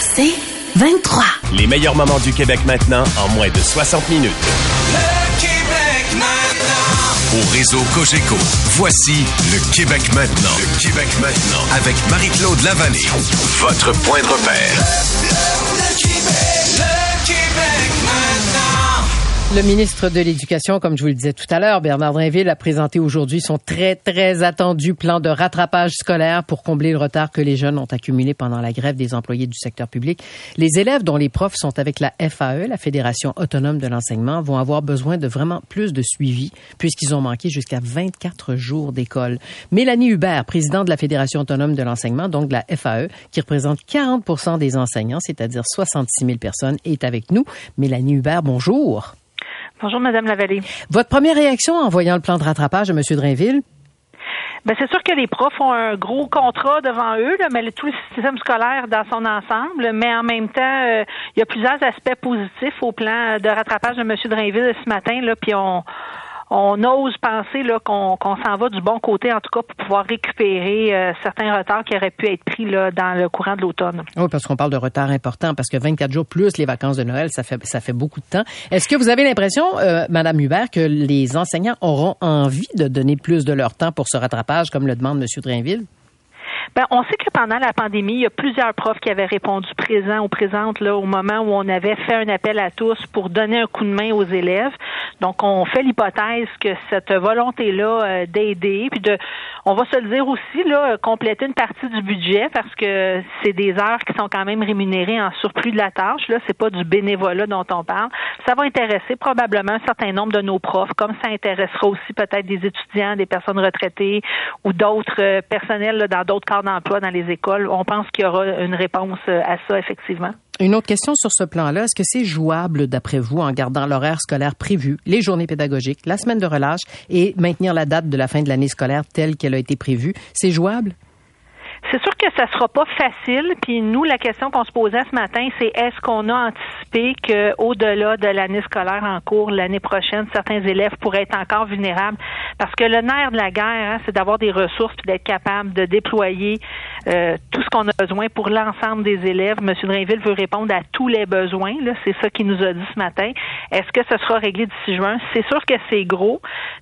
c'est 23. Les meilleurs moments du Québec maintenant en moins de 60 minutes. Le Québec maintenant. Au réseau Cogeco, voici le Québec maintenant. Le Québec maintenant. Avec Marie-Claude Lavallée. Votre point de repère. Le Le ministre de l'Éducation, comme je vous le disais tout à l'heure, Bernard Drinville, a présenté aujourd'hui son très, très attendu plan de rattrapage scolaire pour combler le retard que les jeunes ont accumulé pendant la grève des employés du secteur public. Les élèves dont les profs sont avec la FAE, la Fédération autonome de l'enseignement, vont avoir besoin de vraiment plus de suivi puisqu'ils ont manqué jusqu'à 24 jours d'école. Mélanie Hubert, présidente de la Fédération autonome de l'enseignement, donc de la FAE, qui représente 40 des enseignants, c'est-à-dire 66 000 personnes, est avec nous. Mélanie Hubert, bonjour. Bonjour, Madame Lavallée. Votre première réaction en voyant le plan de rattrapage de M. Drainville? Ben, c'est sûr que les profs ont un gros contrat devant eux, là, mais le, tout le système scolaire dans son ensemble. Mais en même temps, euh, il y a plusieurs aspects positifs au plan de rattrapage de M. Drainville ce matin. Là, puis on, on ose penser là, qu'on, s'en va du bon côté, en tout cas, pour pouvoir récupérer euh, certains retards qui auraient pu être pris là, dans le courant de l'automne. Oui, parce qu'on parle de retard important, parce que 24 jours plus les vacances de Noël, ça fait, ça fait beaucoup de temps. Est-ce que vous avez l'impression, euh, Madame Hubert, que les enseignants auront envie de donner plus de leur temps pour ce rattrapage, comme le demande M. Drainville? Ben, on sait que pendant la pandémie, il y a plusieurs profs qui avaient répondu présent ou présente là, au moment où on avait fait un appel à tous pour donner un coup de main aux élèves. Donc, on fait l'hypothèse que cette volonté-là euh, d'aider, puis de, on va se le dire aussi, là, compléter une partie du budget parce que c'est des heures qui sont quand même rémunérées en surplus de la tâche. Là, c'est pas du bénévolat dont on parle. Ça va intéresser probablement un certain nombre de nos profs, comme ça intéressera aussi peut-être des étudiants, des personnes retraitées ou d'autres euh, personnels là, dans d'autres dans les écoles. On pense qu'il y aura une réponse euh, à ça, effectivement. Une autre question sur ce plan-là, est-ce que c'est jouable, d'après vous, en gardant l'horaire scolaire prévu, les journées pédagogiques, la semaine de relâche et maintenir la date de la fin de l'année scolaire telle qu'elle a été prévue? C'est jouable? C'est sûr que ça sera pas facile. Puis nous, la question qu'on se posait ce matin, c'est est-ce qu'on a anticipé que au-delà de l'année scolaire en cours l'année prochaine, certains élèves pourraient être encore vulnérables? Parce que le nerf de la guerre, hein, c'est d'avoir des ressources puis d'être capable de déployer euh, tout ce qu'on a besoin pour l'ensemble des élèves. Monsieur Drainville veut répondre à tous les besoins. C'est ça qu'il nous a dit ce matin. Est-ce que ce sera réglé d'ici juin? C'est sûr que c'est gros.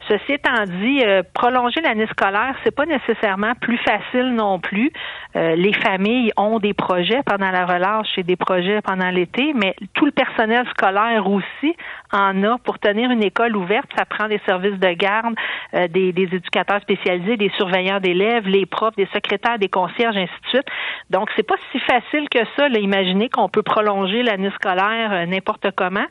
Ceci étant dit, euh, prolonger l'année scolaire, c'est pas nécessairement plus facile non plus. Euh, les familles ont des projets pendant la relâche et des projets pendant l'été, mais tout le personnel scolaire aussi en a pour tenir une école ouverte. Ça prend des services de garde, euh, des, des, éducateurs spécialisés, des surveillants d'élèves, les profs, des secrétaires, des concierges, ainsi de suite. Donc, c'est pas si facile que ça. Là, imaginer qu'on peut prolonger l'année scolaire euh, n'importe comment.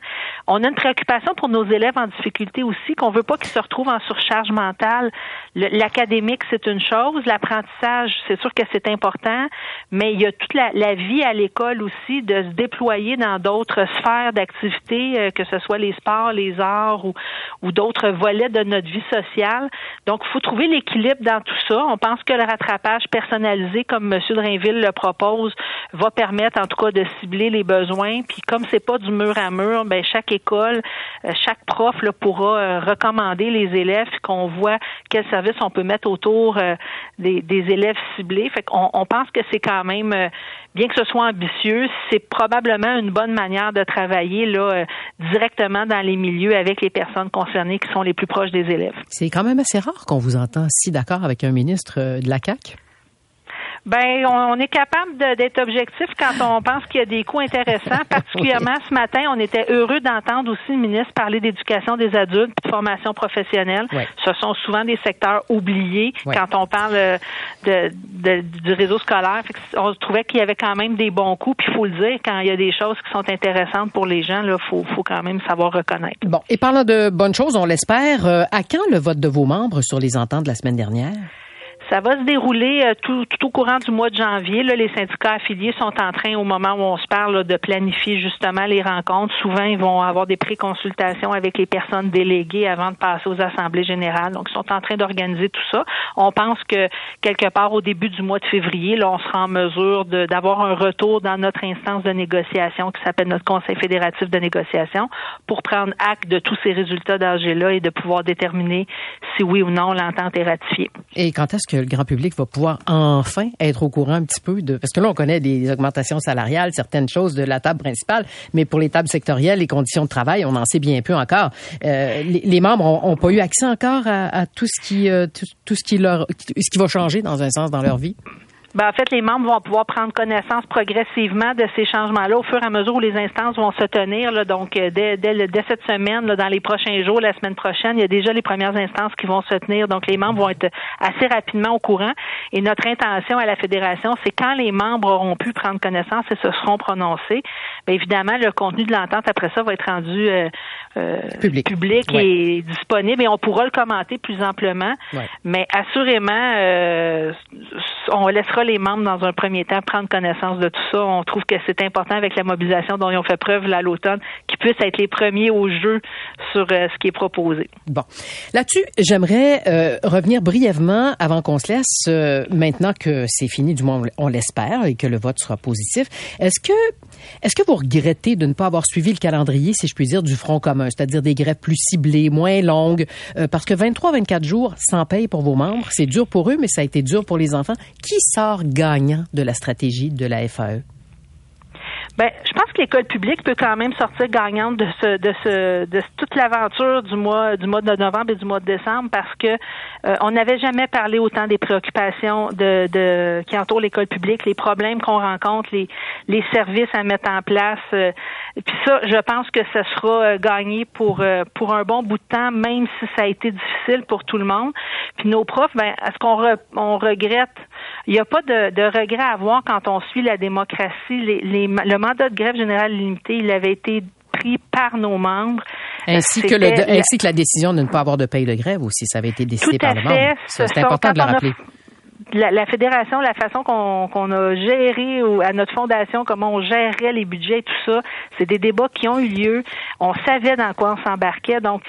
On a une préoccupation pour nos élèves en difficulté aussi, qu'on veut pas qu'ils se retrouvent en surcharge mentale. L'académique, c'est une chose. L'apprentissage, c'est sûr que c'est important, mais il y a toute la, vie à l'école aussi de se déployer dans d'autres sphères d'activité, euh, que ce soit les sports, les arts ou, ou d'autres volets de notre vie sociale. Donc, il faut trouver l'équilibre dans tout ça. On pense que le rattrapage personnalisé, comme M. Drainville le propose, va permettre en tout cas de cibler les besoins. Puis comme c'est pas du mur à mur, ben chaque école, euh, chaque prof là, pourra euh, recommander les élèves qu'on voit quel service on peut mettre autour euh, des, des, élèves ciblés. Fait qu'on on pense que c'est quand même, bien que ce soit ambitieux, c'est probablement une bonne manière de travailler là directement dans les milieux avec les personnes concernées qui sont les plus proches des élèves. C'est quand même assez rare qu'on vous entend si d'accord avec un ministre de la CAQ. Ben, on, est capable d'être objectif quand on pense qu'il y a des coûts intéressants. Particulièrement ce matin, on était heureux d'entendre aussi le ministre parler d'éducation des adultes, de formation professionnelle. Ce sont souvent des secteurs oubliés quand on parle euh, de, du réseau scolaire. on trouvait qu'il y avait quand même des bons coups. Puis il faut le dire, quand il y a des choses qui sont intéressantes pour les gens, il faut, faut quand même savoir reconnaître. Bon, et parlant de bonnes choses, on l'espère, euh, à quand le vote de vos membres sur les ententes de la semaine dernière? Ça va se dérouler euh, tout, tout, au courant du mois de janvier. Là, les syndicats affiliés sont en train, au moment où on se parle, de planifier justement les rencontres. Souvent, ils vont avoir des pré-consultations avec les personnes déléguées avant de passer aux assemblées générales. Donc, ils sont en train d'organiser tout ça. On pense que quelque part au début du mois de février, là, on sera en mesure d'avoir un retour dans notre instance de négociation qui s'appelle notre Conseil fédératif de négociation pour prendre acte de tous ces résultats d'âge-là et de pouvoir déterminer si oui ou non l'entente est ratifiée. Et quand est-ce que le grand public va pouvoir enfin être au courant un petit peu de... Parce que là, on connaît des augmentations salariales, certaines choses de la table principale, mais pour les tables sectorielles, les conditions de travail, on en sait bien peu encore. Euh, les, membres ont, ont, pas eu accès encore à, tout ce qui euh, tout, ce qui leur ce qui va changer dans un sens dans leur vie? Ben, en fait, les membres vont pouvoir prendre connaissance progressivement de ces changements-là au fur et à mesure où les instances vont se tenir. Là, donc, euh, dès, dès, dès cette semaine, là, dans les prochains jours, la semaine prochaine, il y a déjà les premières instances qui vont se tenir. Donc, les membres vont être assez rapidement au courant. Et notre intention à la fédération, c'est quand les membres auront pu prendre connaissance et se seront prononcés, bien évidemment, le contenu de l'entente après ça va être rendu euh, euh, public, et disponible et on pourra le commenter plus amplement. Mais assurément, euh, on laissera les membres dans un premier temps prendre connaissance de tout ça. On trouve que c'est important avec la mobilisation dont ils ont fait preuve là, l'automne, qu'ils puissent être les premiers au jeu sur euh, ce qui est proposé. Bon, là-dessus, j'aimerais euh, revenir brièvement avant qu'on se laisse. Euh, maintenant que c'est fini, du moins on l'espère, et que le vote sera positif. Est-ce que est-ce que vous regrettez de ne pas avoir suivi le calendrier, si je puis dire, du Front commun, c'est-à-dire des grèves plus ciblées, moins longues, euh, parce que 23-24 jours sans paye pour vos membres, c'est dur pour eux, mais ça a été dur pour les enfants. Qui sort gagnant de la stratégie de la FAE? Ben, je pense que l'école publique peut quand même sortir gagnante de de toute l'aventure du mois, du mois de novembre et du mois de décembre parce que euh, on n'avait jamais parlé autant des préoccupations qui entourent l'école publique, les problèmes qu'on rencontre, les, les services à mettre en place. Euh, puis ça, je pense que ce sera euh, gagné pour euh, pour un bon bout de temps, même si ça a été difficile pour tout le monde. Puis nos profs, ben, est-ce qu'on re, on regrette Il n'y a pas de, de regret à avoir quand on suit la démocratie. Les, les, le mandat de grève générale limitée, il avait été pris par nos membres. Ainsi que, le, ainsi que la décision de ne pas avoir de paye de grève aussi, ça avait été décidé par le membre. C'est important de le rappeler. La, la, fédération, la façon qu'on qu a géré ou à notre fondation, comment on gérait les budgets et tout ça, c'est des débats qui ont eu lieu. On savait dans quoi on s'embarquait. Donc,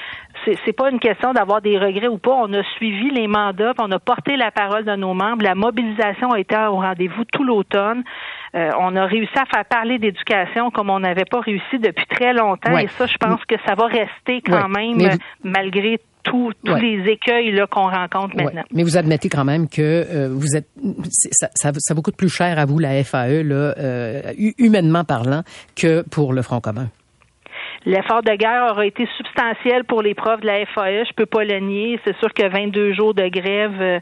c'est pas une question d'avoir des regrets ou pas. On a suivi les mandats, on a porté la parole de nos membres. La mobilisation a été au rendez-vous tout l'automne. Euh, on a réussi à faire parler d'éducation comme on n'avait pas réussi depuis très longtemps. Ouais. Et ça, je pense que ça va rester quand ouais. même, vous... malgré tous, tous ouais. les écueils là, qu'on rencontre maintenant. Mais vous admettez quand même que euh, vous êtes ça, ça, ça, vous coûte plus cher à vous, la FAE, là, euh, humainement parlant, que pour le Front commun. L'effort de guerre aura été substantiel pour les profs de la FAE, je peux pas le nier. C'est sûr que 22 jours de grève, euh,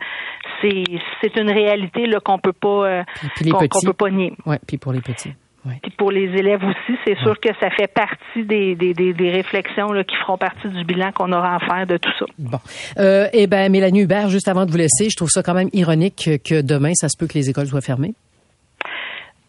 c'est c'est une réalité là qu'on peut pas qu'on qu peut pas nier. Ouais, puis pour les petits. Ouais. Puis pour les élèves aussi, c'est sûr que ça fait partie des, des, des, des réflexions là, qui feront partie du bilan qu'on aura à faire de tout ça. Bon. Euh, eh bien, Mélanie Hubert, juste avant de vous laisser, je trouve ça quand même ironique que demain, ça se peut que les écoles soient fermées.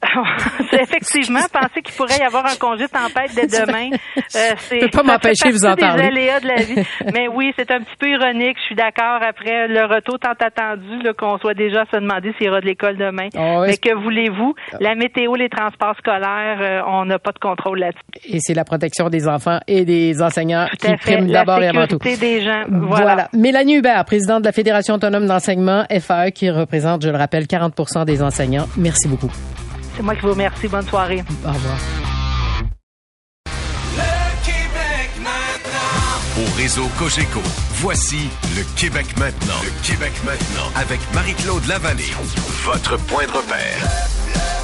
c'est effectivement penser qu'il pourrait y avoir un congé tempête dès demain. Euh, c'est peux pas m'empêcher de vous en parler. Des aléas de la vie. Mais oui, c'est un petit peu ironique. Je suis d'accord après le retour tant attendu qu'on soit déjà à se demander s'il y aura de l'école demain. Oh, Mais que voulez-vous? La météo, les transports scolaires, euh, on n'a pas de contrôle là-dessus. Et c'est la protection des enfants et des enseignants tout qui prime d'abord et avant tout. des gens. Voilà. voilà. Mélanie Hubert, présidente de la Fédération autonome d'enseignement FAE, qui représente, je le rappelle, 40% des enseignants. Merci beaucoup. C'est moi qui vous remercie. Bonne soirée. Au revoir. Le Québec maintenant. Au réseau Cogeco, voici le Québec maintenant. Le Québec maintenant. Avec Marie-Claude Lavallée. Votre point de repère. Le, le,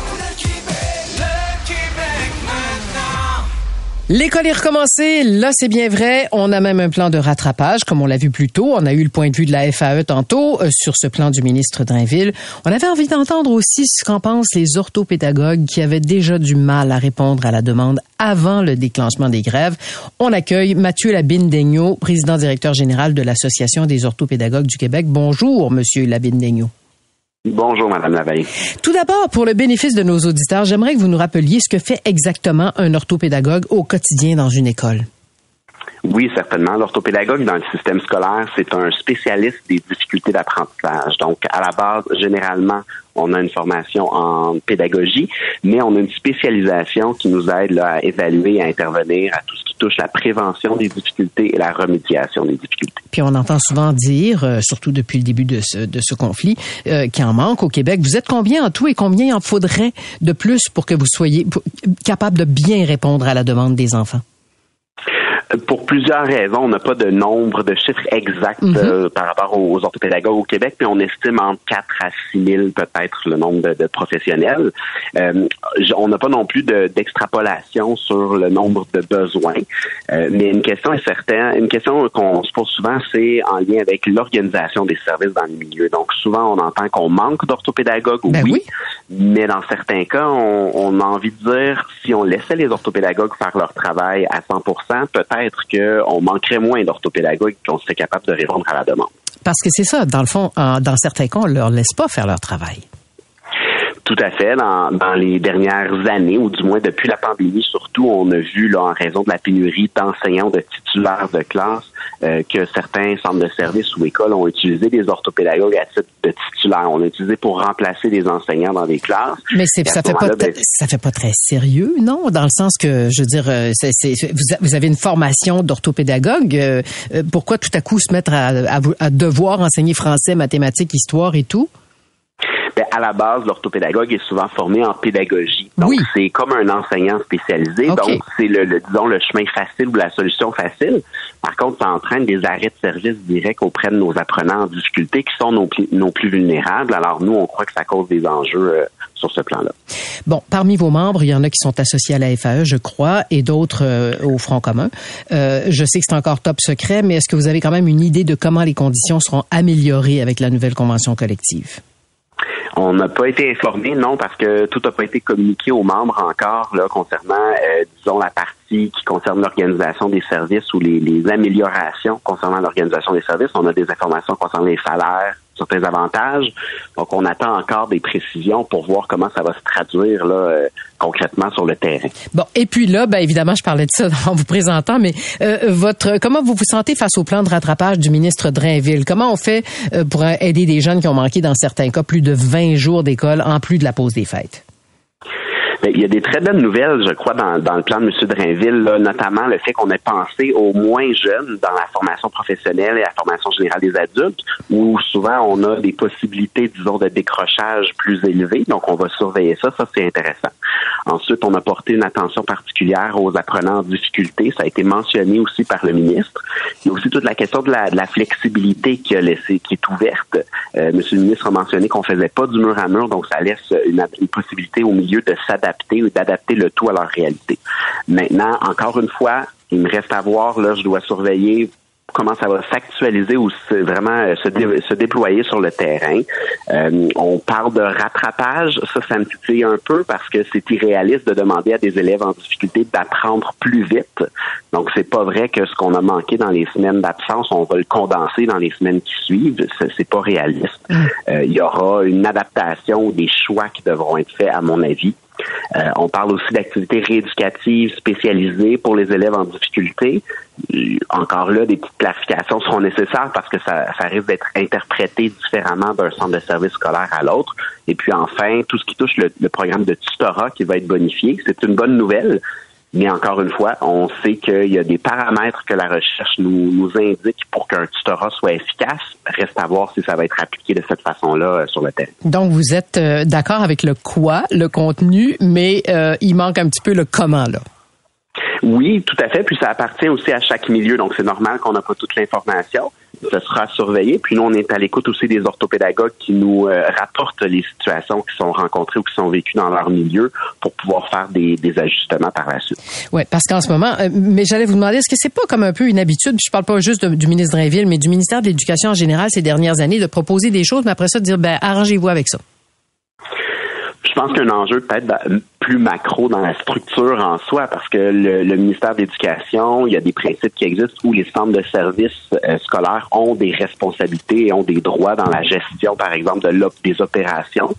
L'école est recommencée, là c'est bien vrai. On a même un plan de rattrapage, comme on l'a vu plus tôt. On a eu le point de vue de la FAE tantôt euh, sur ce plan du ministre Drainville. On avait envie d'entendre aussi ce qu'en pensent les orthopédagogues qui avaient déjà du mal à répondre à la demande avant le déclenchement des grèves. On accueille Mathieu Labine-Daigneault, président directeur général de l'Association des orthopédagogues du Québec. Bonjour, Monsieur Labine-Daigneault. Bonjour, Madame Lavallée. Tout d'abord, pour le bénéfice de nos auditeurs, j'aimerais que vous nous rappeliez ce que fait exactement un orthopédagogue au quotidien dans une école. Oui, certainement. L'orthopédagogue dans le système scolaire, c'est un spécialiste des difficultés d'apprentissage. Donc, à la base, généralement, on a une formation en pédagogie, mais on a une spécialisation qui nous aide là, à évaluer, à intervenir à tout ce qui touche la prévention des difficultés et la remédiation des difficultés. Puis on entend souvent dire, euh, surtout depuis le début de ce, de ce conflit, euh, qu'il en manque au Québec. Vous êtes combien en tout et combien il en faudrait de plus pour que vous soyez capable de bien répondre à la demande des enfants? Pour plusieurs raisons, on n'a pas de nombre de chiffres exacts Mhm. euh, par rapport aux orthopédagogues au Québec, puis on estime entre 4 à 6 000 peut-être le nombre de, de professionnels. Euh, on n'a pas non plus de- d'extrapolation sur le nombre de besoins, Euh, mais une question est certaine, une question qu'on se pose souvent, c'est en lien avec l'organisation des services dans le milieu. Donc souvent, on entend qu'on manque d'orthopédagogues, Ben oui. mais dans certains cas, on, on a envie de dire si on laissait les orthopédagogues faire leur travail à 100 peut-être qu'on manquerait moins d'orthopédagogues qu'on serait capable de répondre à la demande. Parce que c'est ça, dans le fond, dans certains cas, on leur laisse pas faire leur travail. Tout à fait. Dans, dans les dernières années, ou du moins depuis la pandémie, surtout, on a vu, là, en raison de la pénurie d'enseignants, de titulaires de classe, euh, que certains centres de services ou écoles ont utilisé des orthopédagogues à titre de titulaires. On l'a utilisé pour remplacer des enseignants dans des classes. Mais c'est, ça fait pas, ben, ça fait pas très sérieux, non? Dans le sens que, je veux dire, euh, c'est, c'est- vous, a- vous avez une formation d'orthopédagogue. euh, euh, pourquoi tout à coup se mettre à, à, à devoir enseigner français, mathématiques, histoire et tout? Ben, à la base, l'orthopédagogue est souvent formé en pédagogie. Donc, Oui. c'est comme un enseignant spécialisé. Donc, c'est le, le- disons, le chemin facile ou la solution facile. Par contre, ça entraîne des arrêts de service directs auprès de nos apprenants en difficulté qui sont nos, nos plus vulnérables. Alors, nous, on croit que ça cause des enjeux euh, sur ce plan-là. Bon, parmi vos membres, il y en a qui sont associés à la FAE, je crois, et d'autres euh, au Front commun. Euh, je sais que c'est encore top secret, mais est-ce que vous avez quand même une idée de comment les conditions seront améliorées avec la nouvelle convention collective? On n'a pas été informé, non, parce que tout n'a pas été communiqué aux membres encore là, concernant, euh, disons, la partie qui concerne l'organisation des services ou les, les améliorations concernant l'organisation des services. On a des informations concernant les salaires, certains avantages. Donc, on attend encore des précisions pour voir comment ça va se traduire là, euh, concrètement sur le terrain. Bon, et puis là, ben évidemment, je parlais de ça en vous présentant, mais euh, votre comment vous vous sentez face au plan de rattrapage du ministre Drainville? Comment on fait euh, pour aider des jeunes qui ont manqué dans certains cas plus de 20 jours d'école en plus de la pause des fêtes? Ben, Il y a des très bonnes nouvelles, je crois, dans, dans le plan de M. Drainville, là, notamment le fait qu'on ait pensé aux moins jeunes dans la formation professionnelle et la formation générale des adultes, où souvent on a des possibilités, disons, de décrochage plus élevées. Donc, on va surveiller ça. Ça, c'est intéressant. Ensuite, on a porté une attention particulière aux apprenants en difficulté. Ça a été mentionné aussi par le ministre. Il y a aussi toute la question de la, de la flexibilité qui, a laissé, qui est ouverte. Euh, Monsieur le ministre a mentionné qu'on faisait pas du mur à mur, donc ça laisse une, une possibilité au milieu de s'adapter ou d'adapter le tout à leur réalité. Maintenant, encore une fois, il me reste à voir, là, je dois surveiller comment ça va s'actualiser ou se- vraiment euh, se, dé- se déployer sur le terrain. Euh, on parle de rattrapage, ça, ça me titille un peu parce que c'est irréaliste de demander à des élèves en difficulté d'apprendre plus vite. Donc, c'est pas vrai que ce qu'on a manqué dans les semaines d'absence, on va le condenser dans les semaines qui suivent. C'est, pas réaliste. Euh, il y aura une adaptation ou des choix qui devront être faits, à mon avis. Euh, on parle aussi d'activités rééducatives spécialisées pour les élèves en difficulté. Euh, Encore là, des petites clarifications seront nécessaires parce que ça, ça risque d'être interprété différemment d'un centre de service scolaire à l'autre. Et puis enfin, tout ce qui touche le, le programme de tutorat qui va être bonifié, c'est une bonne nouvelle. Mais encore une fois, on sait qu'il y a des paramètres que la recherche nous, nous indique pour qu'un tutorat soit efficace. Reste à voir si ça va être appliqué de cette façon-là euh, sur le terrain. Donc vous êtes euh, d'accord avec le quoi, le contenu, mais euh, il manque un petit peu le comment là. Oui, tout à fait. Puis ça appartient aussi à chaque milieu. Donc, c'est normal qu'on n'a pas toute l'information. Ce sera surveillé. Puis nous, on est à l'écoute aussi des orthopédagogues qui nous euh, rapportent les situations qui sont rencontrées ou qui sont vécues dans leur milieu pour pouvoir faire des, des ajustements par la suite. Ouais, parce qu'en ce moment, euh, mais j'allais vous demander, est-ce que c'est pas comme un peu une habitude, puis je parle pas juste de- du ministre Drainville, mais du ministère de l'Éducation en général ces dernières années, de proposer des choses, mais après ça de dire, ben arrangez-vous avec ça? Je pense qu'il y a un enjeu peut-être plus macro dans la structure en soi, parce que le, ministère de l'Éducation, il y a des principes qui existent où les centres de services euh, scolaires ont des responsabilités et ont des droits dans la gestion, par exemple, de des opérations.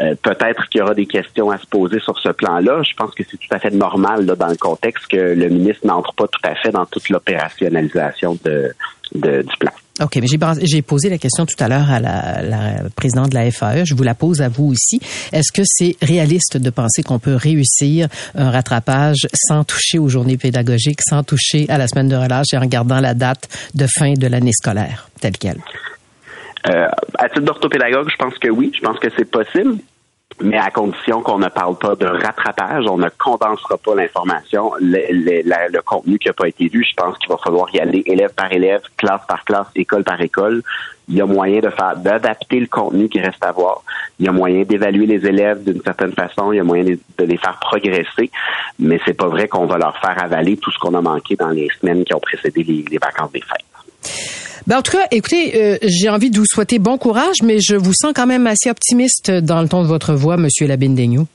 Euh, peut-être qu'il y aura des questions à se poser sur ce plan-là. Je pense que c'est tout à fait normal là, dans le contexte que le ministre n'entre pas tout à fait dans toute l'opérationnalisation de, de- du plan. OK, mais j'ai posé la question tout à l'heure à la, la présidente de la FAE. Je vous la pose à vous aussi. Est-ce que c'est réaliste de penser qu'on peut réussir un rattrapage sans toucher aux journées pédagogiques, sans toucher à la semaine de relâche et en gardant la date de fin de l'année scolaire telle qu'elle? Euh, à titre d'orthopédagogue, je pense que oui, je pense que c'est possible. mais à condition qu'on ne parle pas de rattrapage, on ne condensera pas l'information, le, contenu qui n'a pas été lu. Je pense qu'il va falloir y aller élève par élève, classe par classe, école par école. Il y a moyen de faire d'adapter le contenu qui reste à voir. Il y a moyen d'évaluer les élèves d'une certaine façon. Il y a moyen de, de les faire progresser, mais c'est pas vrai qu'on va leur faire avaler tout ce qu'on a manqué dans les semaines qui ont précédé les, les vacances des fêtes. Ben, en tout cas, écoutez, euh, j'ai envie de vous souhaiter bon courage, mais je vous sens quand même assez optimiste dans le ton de votre voix, Monsieur Labine-Daigneault.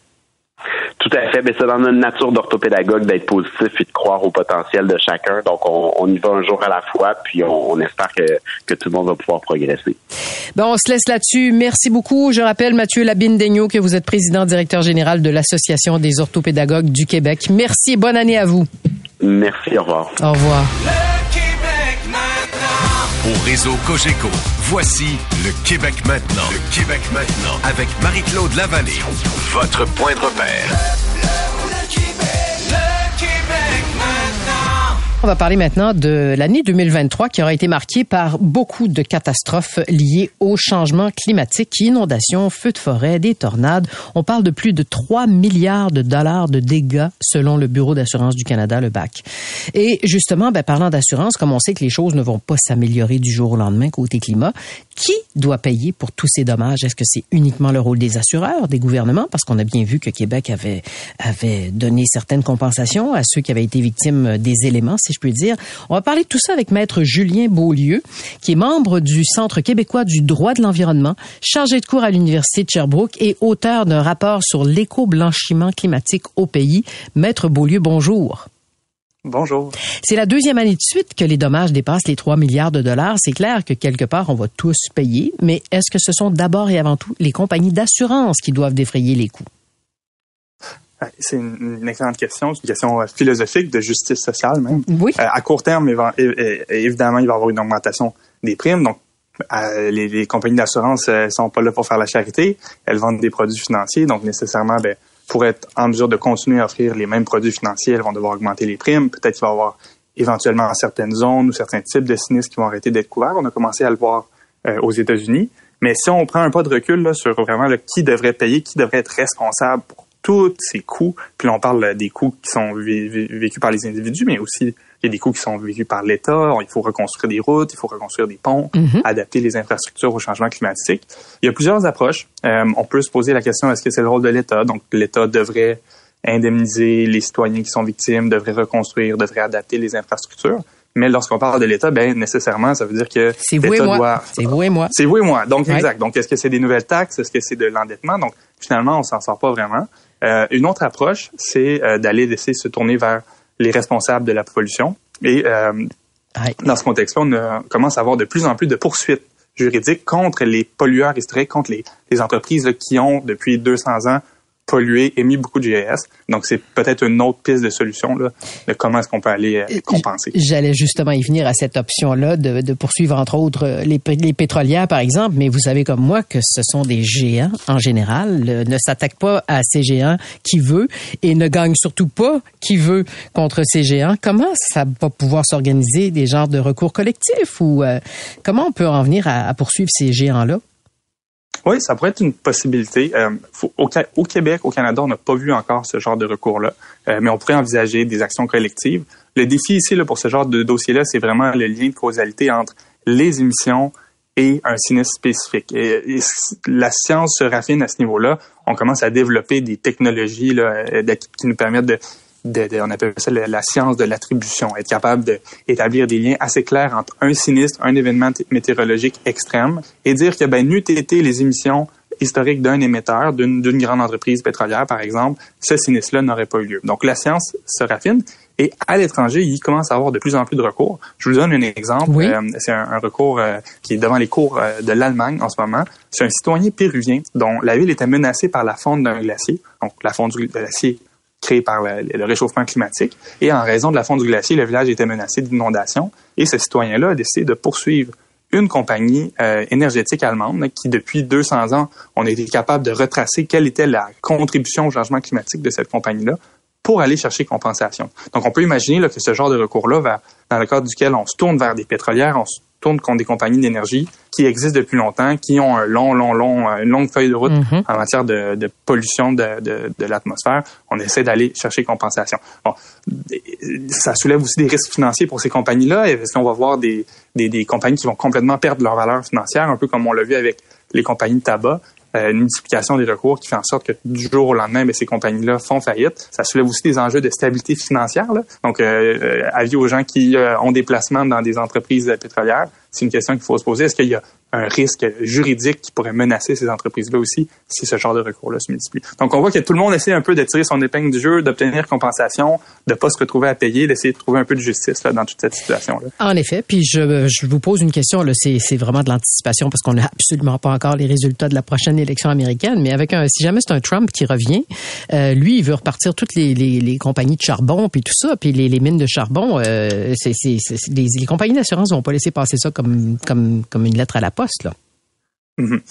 Tout à fait, mais c'est dans notre nature d'orthopédagogue d'être positif et de croire au potentiel de chacun. Donc, on, on y va un jour à la fois, puis on, on espère que, que tout le monde va pouvoir progresser. Ben, on se laisse là-dessus. Merci beaucoup. Je rappelle, Mathieu Labine-Daigneault, que vous êtes président directeur général de l'Association des orthopédagogues du Québec. Merci et bonne année à vous. Merci, au revoir. Au revoir. Au réseau Cogeco, voici le Québec maintenant. Le Québec maintenant avec Marie-Claude Lavallée. Votre point de repère. On va parler maintenant de l'année 2023 qui aura été marquée par beaucoup de catastrophes liées au changement climatique, inondations, feux de forêt, des tornades. On parle de plus de 3 milliards de dollars de dégâts selon le Bureau d'assurance du Canada, le BAC. Et justement, ben, parlant d'assurance, comme on sait que les choses ne vont pas s'améliorer du jour au lendemain côté climat, qui doit payer pour tous ces dommages? Est-ce que c'est uniquement le rôle des assureurs, des gouvernements? Parce qu'on a bien vu que Québec avait, avait donné certaines compensations à ceux qui avaient été victimes des éléments, si je puis dire. On va parler de tout ça avec Maître Julien Beaulieu, qui est membre du Centre québécois du droit de l'environnement, chargé de cours à l'Université de Sherbrooke et auteur d'un rapport sur l'éco-blanchiment climatique au pays. Maître Beaulieu, bonjour. Bonjour. C'est la deuxième année de suite que les dommages dépassent les 3 milliards de dollars. C'est clair que quelque part, on va tous payer, mais est-ce que ce sont d'abord et avant tout les compagnies d'assurance qui doivent défrayer les coûts? Ouais, C'est une, excellente question. C'est une question euh, philosophique de justice sociale même. Oui. Euh, à court terme, évidemment, il va y avoir une augmentation des primes. Donc, euh, les, compagnies d'assurance euh, sont pas là pour faire la charité. Elles vendent des produits financiers. Donc, nécessairement, ben, pour être en mesure de continuer à offrir les mêmes produits financiers, elles vont devoir augmenter les primes. Peut-être qu'il va y avoir éventuellement certaines zones ou certains types de sinistres qui vont arrêter d'être couverts. On a commencé à le voir euh, aux États-Unis. Mais si on prend un pas de recul sur vraiment qui devrait payer, qui devrait être responsable pour tous ces coûts, puis là, on parle euh, des coûts qui sont vé- vé- vécus par les individus, mais aussi il y a des coûts qui sont vécus par l'État. Il faut reconstruire des routes, il faut reconstruire des ponts, adapter les infrastructures au changement climatique. Il y a plusieurs approches. Euh, on peut se poser la question est-ce que c'est le rôle de l'État? Donc l'État devrait indemniser les citoyens qui sont victimes, devrait reconstruire, devrait adapter les infrastructures. Mais lorsqu'on parle de l'État, ben nécessairement, ça veut dire que C'est vous et l'État moi. doit C'est vous et moi. c'est vous et moi. Donc, Ouais. exact. Donc, est-ce que c'est des nouvelles taxes? Est-ce que c'est de l'endettement? Donc, finalement, on s'en sort pas vraiment. Euh, une autre approche, c'est euh, d'aller laisser se tourner vers les responsables de la pollution. Et euh, dans ce contexte-là, on commence à avoir de plus en plus de poursuites juridiques contre les pollueurs historiques, contre les, les entreprises là, qui ont, depuis 200 ans, pollué, émis beaucoup de GES. Donc, c'est peut-être une autre piste de solution là, de comment est-ce qu'on peut aller euh, compenser. J'allais justement y venir à cette option-là de, de poursuivre, entre autres, euh, les, les pétrolières, par exemple, mais vous savez comme moi que ce sont des géants en général, le- ne s'attaquent pas à ces géants qui veut et ne gagnent surtout pas qui veut contre ces géants. Comment ça va pouvoir s'organiser des genres de recours collectifs ou euh, comment on peut en venir à, à poursuivre ces géants-là? Oui, ça pourrait être une possibilité. Euh, au, Québec, au Canada, on n'a pas vu encore ce genre de recours-là, Euh, mais on pourrait envisager des actions collectives. Le défi ici, là, pour ce genre de dossier-là, c'est vraiment le lien de causalité entre les émissions et un sinistre spécifique. La science se raffine à ce niveau-là. On commence à développer des technologies là, euh, qui nous permettent de, de- de- on appelle ça la, la science de l'attribution, être capable d'établir des liens assez clairs entre un sinistre, un événement météorologique extrême, et dire que ben n'eût été les émissions historiques d'un émetteur, d'une d'une grande entreprise pétrolière, par exemple, ce sinistre-là n'aurait pas eu lieu. Donc, la science se raffine et à l'étranger, il commence à avoir de plus en plus de recours. Je vous donne un exemple. Oui. Euh, c'est un, un recours euh, qui est devant les cours euh, de l'Allemagne en ce moment. C'est un citoyen péruvien dont la ville était menacée par la fonte d'un glacier. Donc, la fonte du glacier créée par le, réchauffement climatique. Et en raison de la fonte du glacier, le village était menacé d'inondation. Et ce citoyen-là a décidé de poursuivre une compagnie euh, énergétique allemande qui, depuis 200 ans, on a été capable de retracer quelle était la contribution au changement climatique de cette compagnie-là pour aller chercher compensation. Donc, on peut imaginer que ce genre de recours-là, dans le cadre duquel on se tourne vers des pétrolières, on se tournent contre des compagnies d'énergie qui existent depuis longtemps, qui ont un long, long, long, une longue feuille de route Mhm. en matière de, de pollution de, de, de l'atmosphère. On essaie d'aller chercher compensation. Bon, ça soulève aussi des risques financiers pour ces compagnies-là. Est-ce qu'on va voir des, des, des compagnies qui vont complètement perdre leur valeur financière, un peu comme on l'a vu avec les compagnies de tabac? Euh, une multiplication des recours qui fait en sorte que du jour au lendemain, ben, ces compagnies-là font faillite. Ça soulève aussi des enjeux de stabilité financière. Donc, euh, euh, avis aux gens qui euh, ont des placements dans des entreprises pétrolières, c'est une question qu'il faut se poser. Est-ce qu'il y a un risque juridique qui pourrait menacer ces entreprises-là aussi si ce genre de recours-là se multiplie? Donc, on voit que tout le monde essaie un peu de tirer son épingle du jeu, d'obtenir compensation, de pas se retrouver à payer, d'essayer de trouver un peu de justice là, dans toute cette situation-là. En effet, puis je, je vous pose une question, c'est, vraiment de l'anticipation parce qu'on n'a absolument pas encore les résultats de la prochaine élection américaine, mais avec un, si jamais c'est un Trump qui revient, euh, lui, il veut repartir toutes les, les, compagnies de charbon puis tout ça, puis les, les mines de charbon, euh, c'est- les, les compagnies d'assurance vont pas laisser passer ça comme, comme, comme une lettre à la poste, là. Mhm.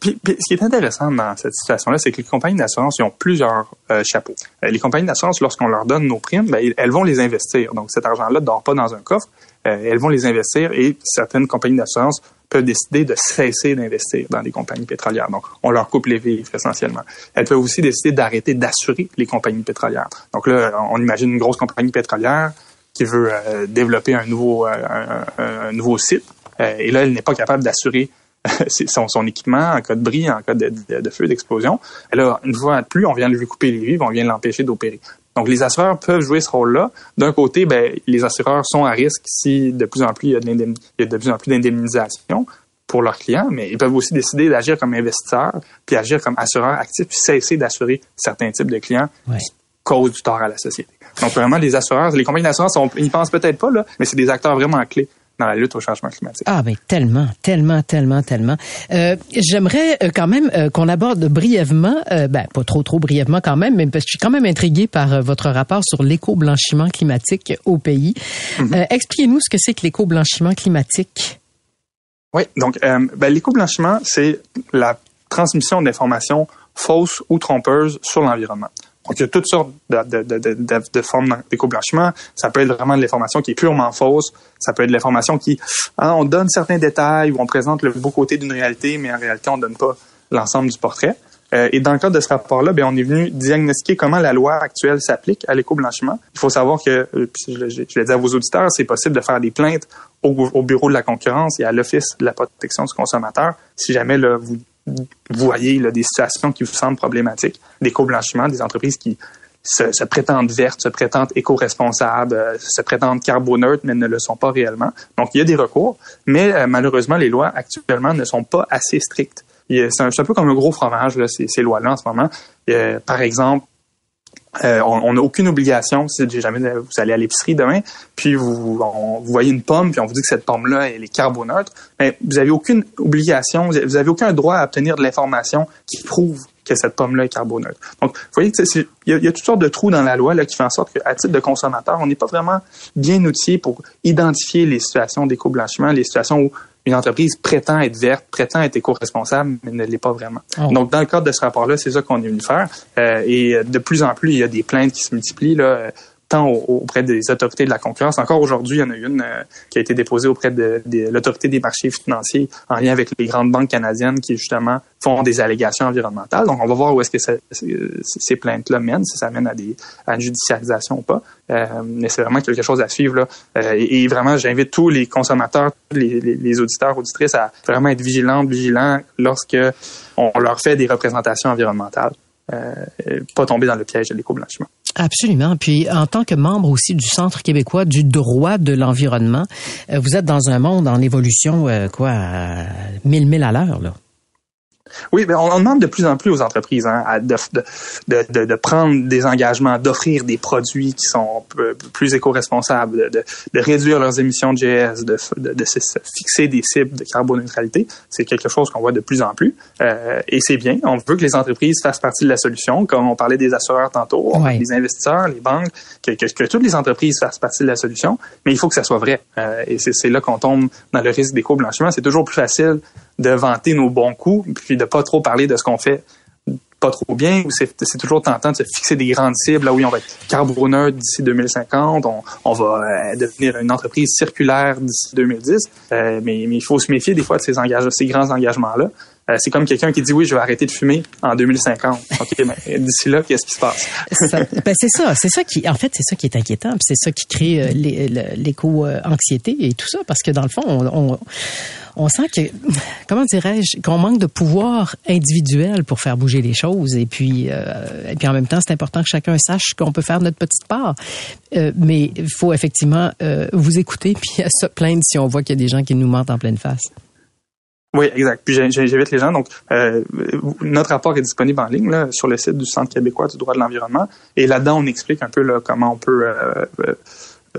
Puis, ce qui est intéressant dans cette situation-là, c'est que les compagnies d'assurance ont plusieurs euh, chapeaux. Euh, les compagnies d'assurance, lorsqu'on leur donne nos primes, ben, elles vont les investir. Donc, cet argent-là ne dort pas dans un coffre. Euh, elles vont les investir et certaines compagnies d'assurance peuvent décider de cesser d'investir dans des compagnies pétrolières. Donc, on leur coupe les vivres essentiellement. Elles peuvent aussi décider d'arrêter d'assurer les compagnies pétrolières. Donc là, on imagine une grosse compagnie pétrolière qui veut développer un nouveau, un nouveau site. Euh, et là, elle n'est pas capable d'assurer son, son équipement en cas de bris, en cas de, de- de feu, d'explosion. Et là, une fois de plus, on vient de lui couper les vivres, on vient de l'empêcher d'opérer. Donc, les assureurs peuvent jouer ce rôle-là. D'un côté, ben, les assureurs sont à risque si de plus en plus il y a de, l'indemn- il y a de plus en plus d'indemnisation pour leurs clients, mais ils peuvent aussi décider d'agir comme investisseurs, puis agir comme assureurs actifs, puis cesser d'assurer certains types de clients qui causent du tort à la société. Donc, vraiment, les assureurs, les compagnies d'assurance, ils pensent peut-être pas, là, mais c'est des acteurs vraiment clés dans la lutte au changement climatique. Ah ben tellement, tellement, tellement, tellement. Euh, J'aimerais euh, quand même euh, qu'on aborde brièvement, euh, ben pas trop trop brièvement quand même, mais parce que je suis quand même intrigué par votre rapport sur l'éco-blanchiment climatique au pays. Euh, Expliquez-nous ce que c'est que l'éco-blanchiment climatique. Oui, donc ben, l'éco-blanchiment, c'est la transmission d'informations fausses ou trompeuses sur l'environnement. Donc, il y a toutes sortes de, de, de, de, formes d'éco-blanchiment. Ça peut être vraiment de l'information qui est purement fausse. Ça peut être de l'information qui, hein, on donne certains détails ou on présente le beau côté d'une réalité, mais en réalité, on donne pas l'ensemble du portrait. Euh, et dans le cadre de ce rapport-là, ben, on est venu diagnostiquer comment la loi actuelle s'applique à l'éco-blanchiment. Il faut savoir que, euh, je, je, l'ai dit à vos auditeurs, c'est possible de faire des plaintes au, au bureau de la concurrence et à l'Office de la protection du consommateur si jamais là, vous voyez là, des situations qui vous semblent problématiques, d'éco-blanchiment, des entreprises qui se, prétendent vertes, se prétendent éco-responsables, euh, se prétendent carboneutres, mais ne le sont pas réellement. Donc, il y a des recours, mais euh, malheureusement, les lois actuellement ne sont pas assez strictes. C'est un, peu comme un gros fromage, là, ces, ces lois-là en ce moment. Euh, par exemple, euh, on n'a aucune obligation, si jamais vous allez à l'épicerie demain, puis vous, vous voyez une pomme, puis on vous dit que cette pomme-là, elle est carboneutre, mais vous avez aucune obligation, vous avez- vous avez aucun droit à obtenir de l'information qui prouve que cette pomme-là est carboneutre. Donc, vous voyez il y a toutes sortes de trous dans la loi là, qui font en sorte qu'à titre de consommateur, on n'est pas vraiment bien outillé pour identifier les situations d'éco-blanchiment, les situations où une entreprise prétend être verte, prétend être éco-responsable, mais ne l'est pas vraiment. Oh. Donc, dans le cadre de ce rapport-là, c'est ça qu'on est venu faire. Euh, et de plus en plus, il y a des plaintes qui se multiplient, là, tant au- auprès des autorités de la concurrence. Encore aujourd'hui, il y en a une euh, qui a été déposée auprès de, de l'autorité des marchés financiers en lien avec les grandes banques canadiennes qui, justement, font des allégations environnementales. Donc, on va voir où est-ce que ça- ces plaintes-là mènent, si ça mène à, des, à une judiciarisation ou pas. Euh, mais c'est vraiment quelque chose à suivre. Là. Euh, et, vraiment, j'invite tous les consommateurs, les, les, les auditeurs, auditrices à vraiment être vigilants, vigilants lorsque on leur fait des représentations environnementales. Euh, pas tomber dans le piège de l'éco-blanchiment. Absolument. Puis en tant que membre aussi du Centre québécois du droit de l'environnement, euh, vous êtes dans un monde en évolution, euh, quoi, mille mille à l'heure, là. Oui, ben on, on demande de plus en plus aux entreprises hein, à de, de, de, de- de prendre des engagements, d'offrir des produits qui sont plus éco-responsables, de, réduire leurs émissions de GS, de, se fixer des cibles de carboneutralité. C'est quelque chose qu'on voit de plus en plus. Euh, et c'est bien. On veut que les entreprises fassent partie de la solution, comme on parlait des assureurs tantôt, que les investisseurs, les banques, que, que, que toutes les entreprises fassent partie de la solution. Mais il faut que ça soit vrai. Euh, et c'est là qu'on tombe dans le risque d'éco-blanchiment. C'est toujours plus facile de vanter nos bons coups, puis de pas trop parler de ce qu'on fait pas trop bien ou c'est toujours tentant de se fixer des grandes cibles. Là oui, on va être carboneux d'ici 2050, on, va euh, devenir une entreprise circulaire d'ici 2010. Euh, mais, il faut se méfier des fois de ces ces grands engagements-là. Euh, c'est comme quelqu'un qui dit oui, je vais arrêter de fumer en 2050. OK, mais d'ici là, qu'est-ce qui se passe? Ben, c'est ça, c'est ça qui, en fait, c'est ça qui est inquiétant, c'est ça qui crée euh, l'éco-anxiété et tout ça, parce que dans le fond, on, on, on sent que, comment dirais-je, qu'on manque de pouvoir individuel pour faire bouger les choses, et puis, euh, et puis en même temps, c'est important que chacun sache qu'on peut faire notre petite part. Euh, mais il faut effectivement euh, vous écouter puis se plaindre si on voit qu'il y a des gens qui nous mentent en pleine face. Oui, exact. Puis j'invite les gens. Donc, euh, notre rapport est disponible en ligne là, sur le site du Centre québécois du droit de l'environnement. Et là-dedans, on explique un peu là, comment on peut euh, euh,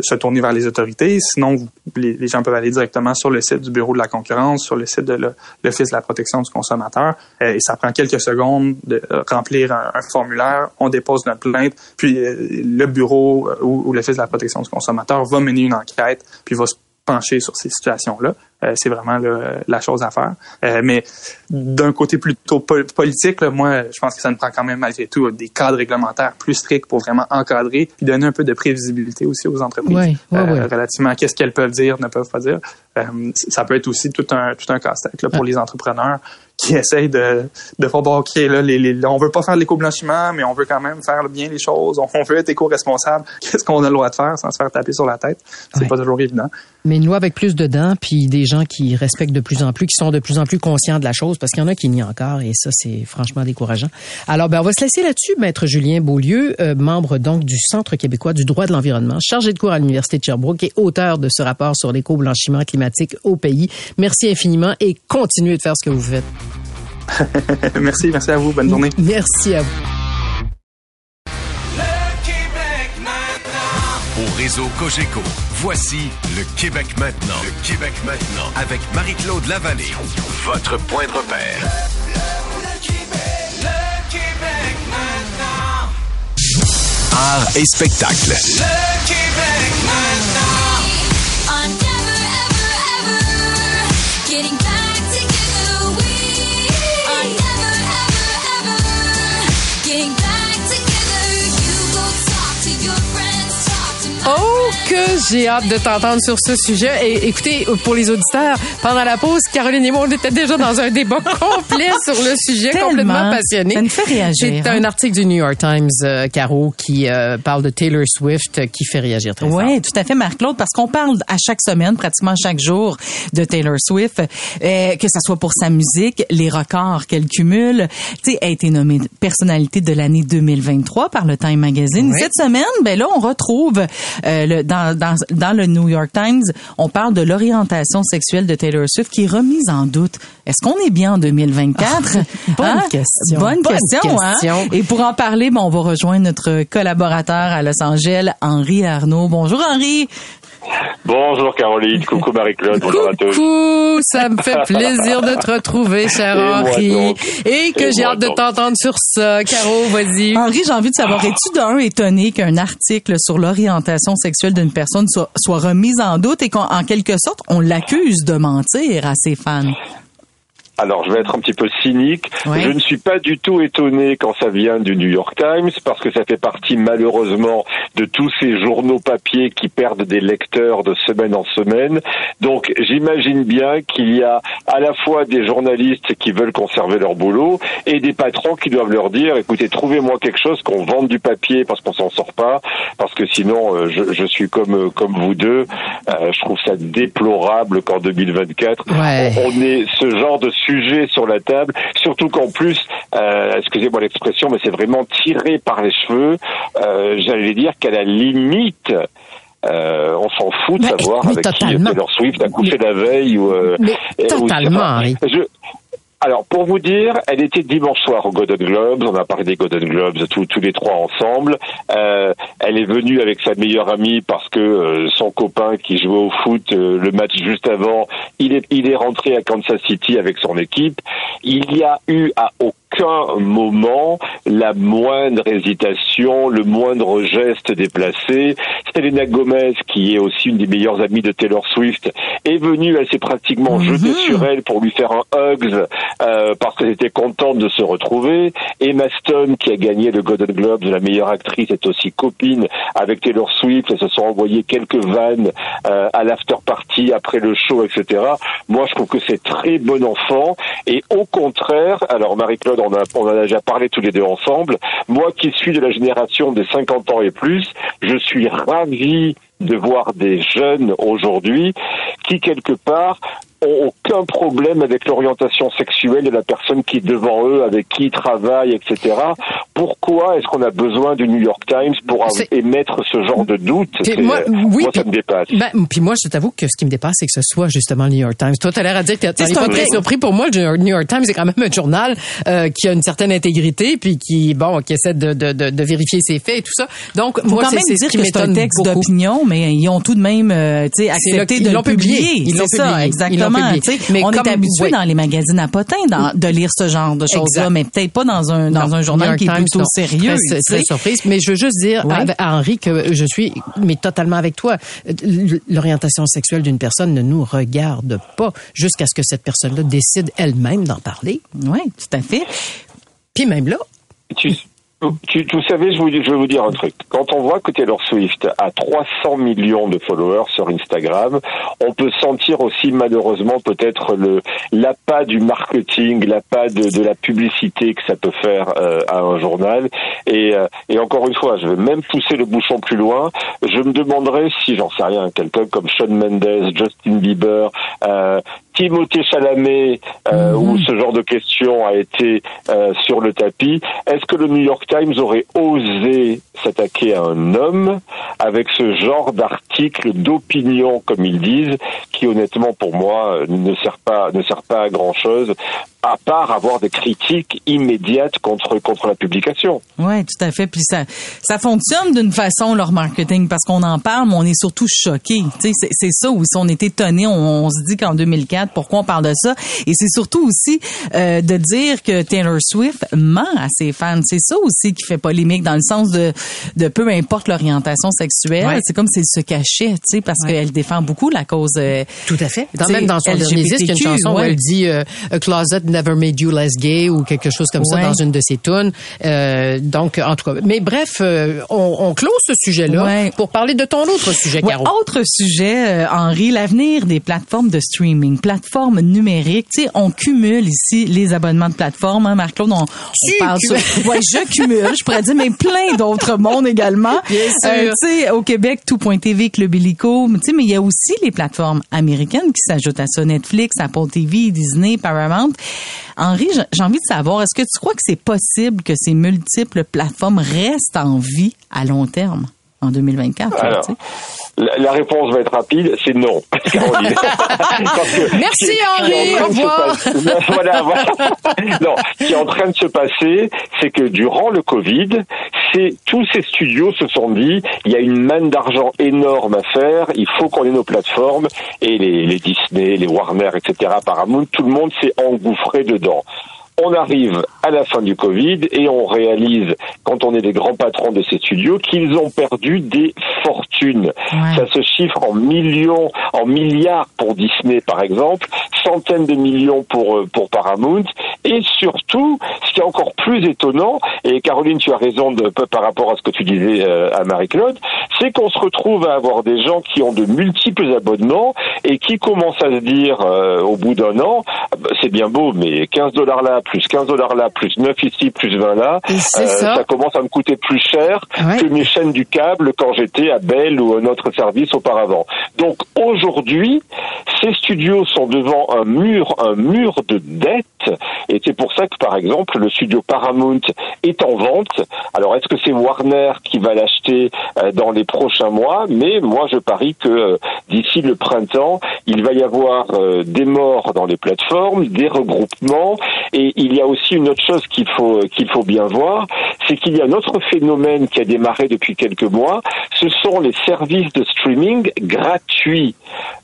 se tourner vers les autorités. Sinon, vous- les, gens peuvent aller directement sur le site du Bureau de la concurrence, sur le site de l'Office de la protection du consommateur. Euh, et ça prend quelques secondes de euh, remplir un, formulaire. On dépose notre plainte. Puis le Bureau ou, ou l'Office de la protection du consommateur va mener une enquête, puis va se pencher sur ces situations-là. Euh, c'est vraiment là, la chose à faire. Euh, mais d'un côté plutôt pol- politique, là, moi, je pense que ça nous prend quand même malgré tout des cadres réglementaires plus stricts pour vraiment encadrer et donner un peu de prévisibilité aussi aux entreprises euh, relativement à qu'est-ce qu'elles peuvent dire, ne peuvent pas dire? Ça peut être aussi tout un tout un casse-tête pour les entrepreneurs qui essayent de de faire bon, ok là, les, les, on veut pas faire de l'éco-blanchiment, mais on veut quand même faire bien les choses. On, on veut être éco-responsable. Qu'est-ce qu'on a le droit de faire sans se faire taper sur la tête? C'est Ouais. pas toujours évident. Mais une loi avec plus de dents, puis des gens qui respectent de plus en plus, qui sont de plus en plus conscients de la chose, parce qu'il y en a qui nient encore, et ça, c'est franchement décourageant. Alors, ben, on va se laisser là-dessus, Maître Julien Beaulieu, euh, membre donc du Centre québécois du droit de l'environnement, chargé de cours à l'Université de Sherbrooke et auteur de ce rapport sur l'éco-blanchiment climatique au pays. Merci infiniment et continuez de faire ce que vous faites. merci, merci à vous. Bonne journée. Merci à vous. Le Québec maintenant. Au réseau Cogeco, voici le Québec maintenant. Le Québec maintenant avec Marie-Claude Lavallée. Votre point de repère. Le Québec. Le Québec maintenant. Art et spectacle. Le Québec maintenant. J'ai hâte de t'entendre sur ce sujet. Et écoutez, pour les auditeurs, pendant la pause, Caroline et moi, on était déjà dans un débat complet sur le sujet, Tellement. complètement passionné. Ça nous fait réagir, C'est hein? un article du New York Times, euh, Caro, qui euh, parle de Taylor Swift, euh, qui fait réagir très fort. Oui, tout à fait, Marc-Claude, parce qu'on parle à chaque semaine, pratiquement chaque jour, de Taylor Swift, que ça soit pour sa musique, les records qu'elle cumule. Tu sais, elle a été nommée personnalité de l'année 2023 par le Time Magazine. Oui. Cette semaine, ben là, on retrouve euh, le, dans, dans, dans le New York Times, on parle de l'orientation sexuelle de Taylor Swift qui est remise en doute. Est-ce qu'on est bien en 2024? Bonne question. Bonne, Bonne question, hein? question. Et pour en parler, ben, on va rejoindre notre collaborateur à Los Angeles, Henri Arnaud. Bonjour Henri. Bonjour Caroline, coucou Marie-Claude, bonjour à tous. Coucou, ça me fait plaisir de te retrouver, cher Et Henri. donc. Et que j'ai hâte de t'entendre sur ça. Caro, vas-y. Henri, j'ai envie de savoir, es-tu d'un étonné qu'un article sur l'orientation sexuelle d'une personne soit, soit remise en doute et qu'en en quelque sorte, on l'accuse de mentir à ses fans? Alors je vais être un petit peu cynique. Ouais. Je ne suis pas du tout étonné quand ça vient du New York Times parce que ça fait partie malheureusement de tous ces journaux papier qui perdent des lecteurs de semaine en semaine. Donc j'imagine bien qu'il y a à la fois des journalistes qui veulent conserver leur boulot et des patrons qui doivent leur dire écoutez trouvez-moi quelque chose qu'on vende du papier parce qu'on s'en sort pas parce que sinon euh, je, je suis comme euh, comme vous deux Euh, je trouve ça déplorable qu'en 2024 Ouais. on, on ait ce genre de sujet sur la table. Surtout qu'en plus euh, excusez-moi l'expression mais c'est vraiment tiré par les cheveux. Euh, j'allais dire qu'à la limite euh, on s'en fout de Mais- savoir mais avec totalement. qui Taylor Swift a couché la veille ou euh, Mais et- ou- totalement, je, alors, pour vous dire, elle était dimanche soir au Golden Globes. On a parlé des Golden Globes tous, les trois ensemble. Euh, elle est venue avec sa meilleure amie parce que euh, son copain qui jouait au foot euh, le match juste avant, il est, il est rentré à Kansas City avec son équipe. Il y a eu à aucun moment la moindre hésitation, le moindre geste déplacé. Selena Gomez, qui est aussi une des meilleures amies de Taylor Swift, est venue, elle s'est pratiquement jetée sur elle pour lui faire un hugs euh, parce qu'elle était contente de se retrouver. Emma Stone, qui a gagné le Golden Globe de la meilleure actrice, est aussi copine avec Taylor Swift. Elles se sont envoyées quelques vannes euh, à l'after party après le show, etc. Moi, je trouve que c'est très bon enfant. Et au contraire, alors Marie-Claude, on, a, on en a déjà parlé tous les deux ensemble. Moi, qui suis de la génération des 50 ans et plus, je suis ravi de voir des jeunes aujourd'hui qui quelque part ont aucun problème avec l'orientation sexuelle de la personne qui est devant eux, avec qui ils travaillent, etc. Pourquoi est-ce qu'on a besoin du New York Times pour émettre ce genre de doute? Puis C'est- moi, oui, moi, ça puis- me dépasse. Ben, puis moi, je t'avoue que ce qui me dépasse, c'est que ce soit justement le New York Times. Toi, t'as l'air à dire que es pas un très surpris. Pour moi, le New York Times, c'est quand même un journal euh, qui a une certaine intégrité, puis qui, bon, qui essaie de, de, de, de vérifier ses faits et tout ça. Donc, Faut moi, quand c'est ce dire qui que c'est un m'étonne texte beaucoup. Mais ils ont tout de même euh, tu sais, C'est le- accepté ils de l'ont le publier. publié. Ils l'ont C'est ça. Ils exactement. Mais on comme- est habitué dans les magazines à potins dans- de lire ce genre de choses-là, mais peut-être pas dans un dans Non, un journal qui est plutôt non. sérieux. Très, tu très surprise. Mais je veux juste dire Ouais. à, Henri que je suis mais totalement avec toi. L'orientation sexuelle d'une personne ne nous regarde pas jusqu'à ce que cette personne-là décide elle-même d'en parler. Oui, tout à fait. Puis même là, Tu, tu, vous savez, je, vous, je vais vous dire un truc. Quand on voit que Taylor Swift a 300 millions de followers sur Instagram, on peut sentir aussi malheureusement peut-être le l'appât du marketing, l'appât de, de la publicité que ça peut faire euh, à un journal. Et, euh, et encore une fois, je vais même pousser le bouchon plus loin. Je me demanderais si, j'en sais rien, quelqu'un comme Shawn Mendes, Justin Bieber, euh, Timothée Chalamet, euh, où ce genre de question a été euh, sur le tapis, est-ce que le New York Times aurait osé s'attaquer à un homme avec ce genre d'article d'opinion, comme ils disent, qui honnêtement pour moi euh, ne sert pas ne sert pas à grand chose, à part avoir des critiques immédiates contre contre la publication. Oui, tout à fait. Puis ça, ça fonctionne d'une façon leur marketing parce qu'on en parle, mais on est surtout choqué. Tu sais, c'est, c'est ça où si on est étonné, on, on se dit qu'en 2004, pourquoi on parle de ça? Et c'est surtout aussi euh, de dire que Taylor Swift ment à ses fans. C'est ça aussi qui fait polémique dans le sens de, de peu importe l'orientation sexuelle. Ouais. C'est comme s'il se cachait, tu sais, parce Ouais. qu'elle défend beaucoup la cause. euh, Tout à fait. Dans, même dans son dernier disque, il y a une chanson où ouais. elle dit euh, A closet never made you less gay ou quelque chose comme ça Ouais. dans une de ses tunes. Euh, donc, en tout cas. Mais bref, euh, on, on close ce sujet-là Ouais. pour parler de ton autre sujet, Ouais, Caro. autre sujet, euh, Henri, l'avenir des plateformes de streaming, plateformes numériques. Tu sais, on cumule ici les abonnements de plateformes. Hein, Marc-Claude, on, on parle sur... Ouais, je cumule, je pourrais dire, mais plein d'autres mondes également. Bien sûr. Euh, tu sais, au Québec, tout.tv, Club Illico. Tu sais, mais il y a aussi les plateformes américaines qui s'ajoutent à ça. Netflix, Apple TV, Disney, Paramount. Henri, j'ai- envie de savoir, est-ce que tu crois que c'est possible que ces multiples plateformes restent en vie à long terme en 2024? là, Alors, tu sais? la, la réponse va être rapide, c'est non. Caroline. Parce que Merci, Henri. Au revoir. passer- voilà, voilà. Non, ce qui est en train de se passer, c'est que durant le Covid, tous ces studios se sont dit, il y a une manne d'argent énorme à faire, il faut qu'on ait nos plateformes et les, les Disney, les Warner, etc. Paramount, tout le monde s'est engouffré dedans. On arrive à la fin du Covid et on réalise, quand on est des grands patrons de ces studios, qu'ils ont perdu des fortunes. Ouais. Ça se chiffre en millions, en milliards pour Disney par exemple, centaines de millions pour euh, pour Paramount, et surtout, ce qui est encore plus étonnant, et Caroline, tu as raison de, par rapport à ce que tu disais euh, à Marie-Claude, c'est qu'on se retrouve à avoir des gens qui ont de multiples abonnements et qui commencent à se dire euh, au bout d'un an, ah bah, c'est bien beau, mais 15 dollars là, plus 15 dollars là, plus 9 ici, plus 20 là, c'est ça. commence à me coûter plus cher Ouais. que mes chaînes du câble quand j'étais à Bell ou un autre service auparavant. Donc aujourd'hui, ces studios sont devant un mur, un mur de dettes, et c'est pour ça que par exemple le studio Paramount est en vente. Alors est-ce que c'est Warner qui qui va l'acheter euh, dans les prochains mois, mais moi je parie que euh, d'ici le printemps, il va y avoir euh, des morts dans les plateformes, des regroupements, et il y a aussi une autre chose qu'il faut qu'il faut bien voir, c'est qu'il y a un autre phénomène qui a démarré depuis quelques mois, ce sont les services de streaming gratuits.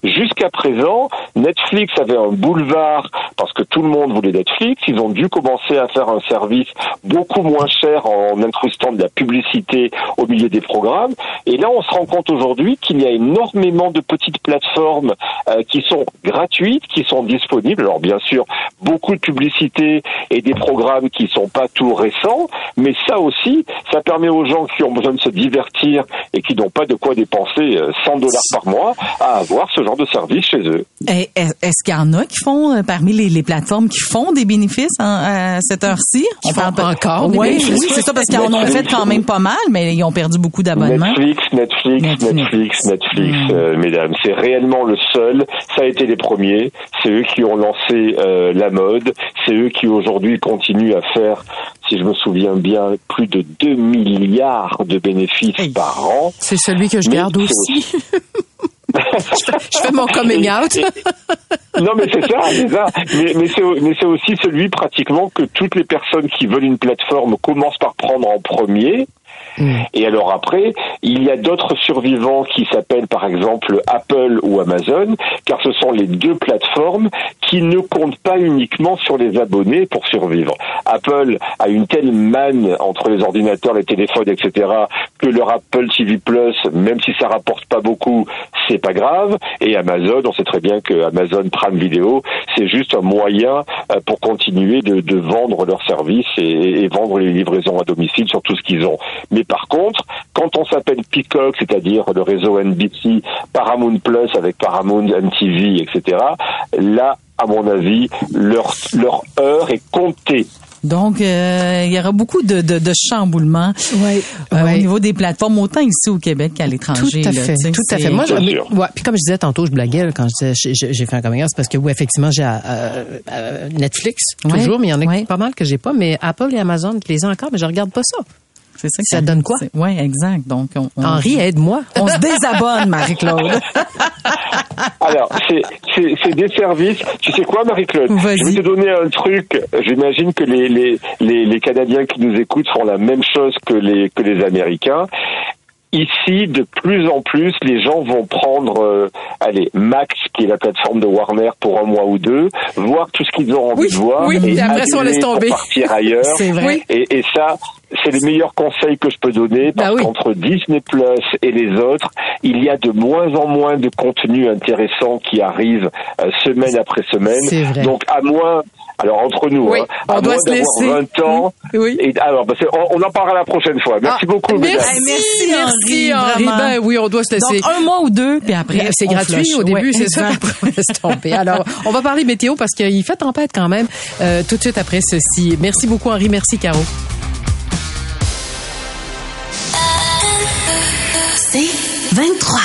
Jusqu'à présent, Netflix avait un boulevard parce que tout le monde voulait Netflix. Ils ont dû commencer à faire un service beaucoup moins cher en incrustant de la publicité au milieu des programmes. Et là, on se rend compte aujourd'hui qu'il y a énormément de petites plateformes euh, qui sont gratuites, qui sont disponibles. Alors bien sûr, beaucoup de publicité et des programmes qui sont pas tout récents, mais ça aussi, ça permet aux gens qui ont besoin de se divertir et qui n'ont pas de quoi dépenser euh, 100 dollars par mois à avoir ce genre de service chez eux. Est- Est-ce qu'il y en a qui font, euh, parmi les, les plateformes, qui font des bénéfices hein, à cette heure-ci? Font parle encore des Oui, c'est ça, parce qu'ils en ont fait quand même pas mal, mais ils ont perdu beaucoup d'abonnements. Netflix, Netflix, Netflix. Netflix, Netflix, Mm. euh, mesdames. C'est réellement le seul. Ça a été les premiers. C'est eux qui ont lancé euh, la mode. C'est eux qui aujourd'hui continuent à faire, si je me souviens bien, plus de 2 milliards de bénéfices Hey. par an. C'est celui que je garde aussi. je fais mon coming out. Non, mais c'est ça, c'est ça. Mais, mais c'est, mais c'est aussi celui pratiquement que toutes les personnes qui veulent une plateforme commencent par prendre en premier. Et alors après, il y a d'autres survivants qui s'appellent par exemple Apple ou Amazon, car ce sont les deux plateformes qui ne comptent pas uniquement sur les abonnés pour survivre. Apple a une telle manne entre les ordinateurs, les téléphones, etc., que leur Apple TV Plus, même si ça rapporte pas beaucoup, c'est pas grave. Et Amazon, on sait très bien que Amazon Prime Video, c'est juste un moyen euh, pour continuer de, de vendre leurs services et, et vendre les livraisons à domicile sur tout ce qu'ils ont. Mais par contre, quand on s'appelle Peacock, c'est-à-dire le réseau NBC, Paramount Plus avec Paramount MTV, etc., là, à mon avis, leur, leur heure est comptée. Donc, euh, il y aura beaucoup de, de, de chamboulements Ouais, euh, ouais. au niveau des plateformes, autant ici au Québec qu'à Tout l'étranger. à là, fait, sais, tout à fait. Moi, je- ouais, puis comme je disais tantôt, je blaguais là, quand je disais j'ai- fait un c'est parce que oui, effectivement, j'ai euh, euh, Netflix Ouais, toujours, mais il y en a ouais. pas mal que j'ai pas. Mais Apple et Amazon, je les ai encore, mais je regarde pas ça. C'est ça, Ça donne quoi? Oui, exact. Donc, on, on- Henri, aide-moi. on se désabonne, Marie-Claude. Alors, c'est, c'est, c'est des services. Tu sais quoi, Marie-Claude? Vas-y. Je vais te donner un truc. J'imagine que les, les, les, les Canadiens qui nous écoutent font la même chose que les, que les Américains. Ici, de plus en plus, les gens vont prendre, euh, allez, Max, qui est la plateforme de Warner pour un mois ou deux, voir tout ce qu'ils ont envie Oui, de voir, oui, et après on laisse tomber. partir ailleurs. C'est vrai. Et, et ça, c'est le meilleur conseil que je peux donner parce Bah oui. qu'entre Disney Plus et les autres, il y a de moins en moins de contenu intéressant qui arrive euh, semaine après semaine. Donc à moins, alors entre nous, Oui, hein, on à doit moins se laisser. d'avoir 20 ans. Oui. Et alors, bah, on, on en parlera la prochaine fois. Merci Ah, beaucoup. mesdames. Merci, Merci, merci, Henri, vraiment. Ben oui, on doit se laisser. Donc, un mois ou deux, puis après, C'est gratuit flush. au début, Ouais, c'est ça. après, tomber. Alors, on va parler météo parce qu'il fait tempête quand même euh, tout de suite après ceci. Merci beaucoup, Henri. Merci, Caro. C'est 23.